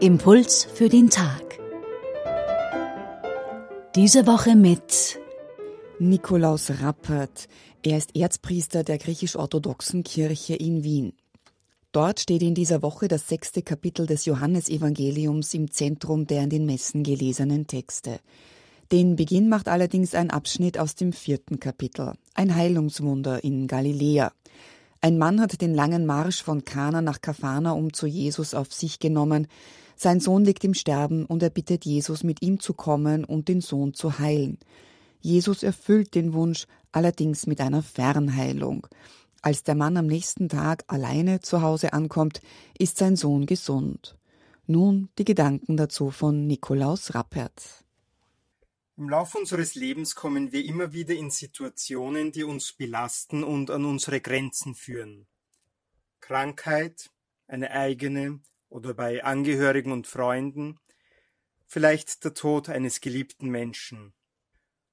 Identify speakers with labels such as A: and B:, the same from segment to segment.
A: Impuls für den Tag. Diese Woche mit
B: Nikolaus Rappert. Er ist Erzpriester der griechisch-orthodoxen Kirche in Wien. Dort steht in dieser Woche das sechste Kapitel des Johannesevangeliums im Zentrum der in den Messen gelesenen Texte. Den Beginn macht allerdings ein Abschnitt aus dem vierten Kapitel, ein Heilungswunder in Galiläa. Ein Mann hat den langen Marsch von Kana nach um zu Jesus auf sich genommen. Sein Sohn liegt im Sterben und er bittet Jesus, mit ihm zu kommen und den Sohn zu heilen. Jesus erfüllt den Wunsch, allerdings mit einer Fernheilung. Als der Mann am nächsten Tag alleine zu Hause ankommt, ist sein Sohn gesund. Nun die Gedanken dazu von Nikolaus Rappert.
C: Im Laufe unseres Lebens kommen wir immer wieder in Situationen, die uns belasten und an unsere Grenzen führen. Krankheit, eine eigene oder bei Angehörigen und Freunden, vielleicht der Tod eines geliebten Menschen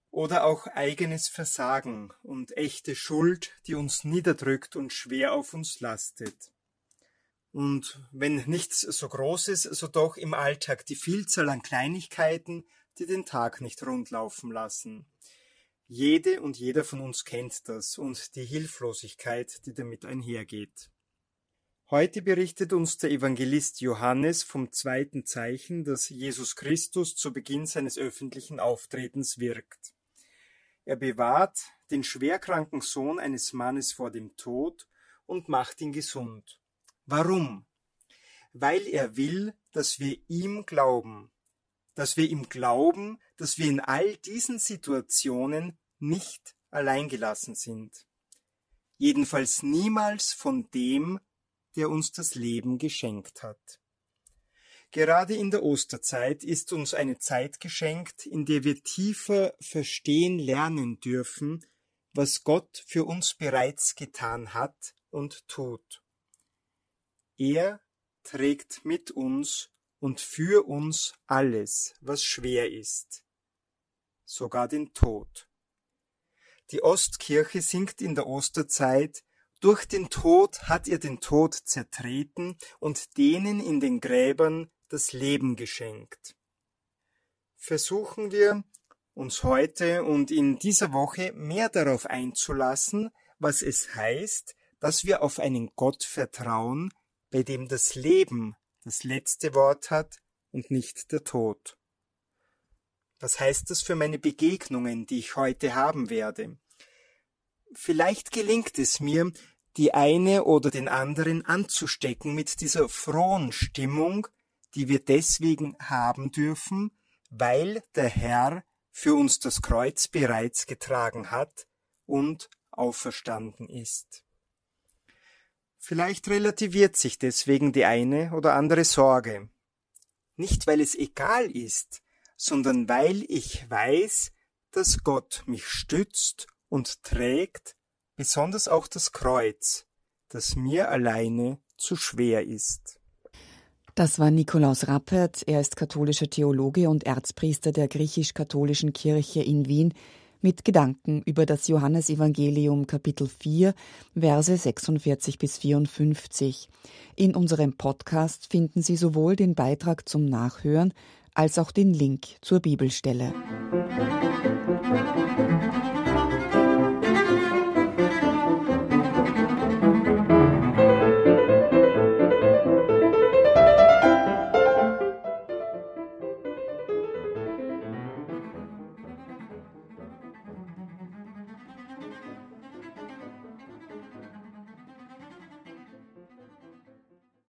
C: oder auch eigenes Versagen und echte Schuld, die uns niederdrückt und schwer auf uns lastet. Und wenn nichts so Großes, so doch im Alltag die Vielzahl an Kleinigkeiten, die den Tag nicht rundlaufen lassen. Jede und jeder von uns kennt das und die Hilflosigkeit, die damit einhergeht. Heute berichtet uns der Evangelist Johannes vom zweiten Zeichen, das Jesus Christus zu Beginn seines öffentlichen Auftretens wirkt. Er bewahrt den schwerkranken Sohn eines Mannes vor dem Tod und macht ihn gesund. Warum? Weil er will, dass wir ihm glauben, dass wir ihm glauben, dass wir in all diesen Situationen nicht alleingelassen sind. Jedenfalls niemals von dem, der uns das Leben geschenkt hat. Gerade in der Osterzeit ist uns eine Zeit geschenkt, in der wir tiefer verstehen lernen dürfen, was Gott für uns bereits getan hat und tut. Er trägt mit uns und für uns alles, was schwer ist, sogar den Tod. Die Ostkirche singt in der Osterzeit Durch den Tod hat er den Tod zertreten und denen in den Gräbern das Leben geschenkt. Versuchen wir, uns heute und in dieser Woche mehr darauf einzulassen, was es heißt, dass wir auf einen Gott vertrauen, bei dem das Leben das letzte Wort hat und nicht der Tod. Was heißt das für meine Begegnungen, die ich heute haben werde? Vielleicht gelingt es mir, die eine oder den anderen anzustecken mit dieser frohen Stimmung, die wir deswegen haben dürfen, weil der Herr für uns das Kreuz bereits getragen hat und auferstanden ist. Vielleicht relativiert sich deswegen die eine oder andere Sorge. Nicht weil es egal ist, sondern weil ich weiß, dass Gott mich stützt und trägt, besonders auch das Kreuz, das mir alleine zu schwer ist.
B: Das war Nikolaus Rappert. Er ist katholischer Theologe und Erzpriester der griechisch-katholischen Kirche in Wien mit Gedanken über das Johannesevangelium Kapitel 4, Verse 46 bis 54. In unserem Podcast finden Sie sowohl den Beitrag zum Nachhören als auch den Link zur Bibelstelle. Musik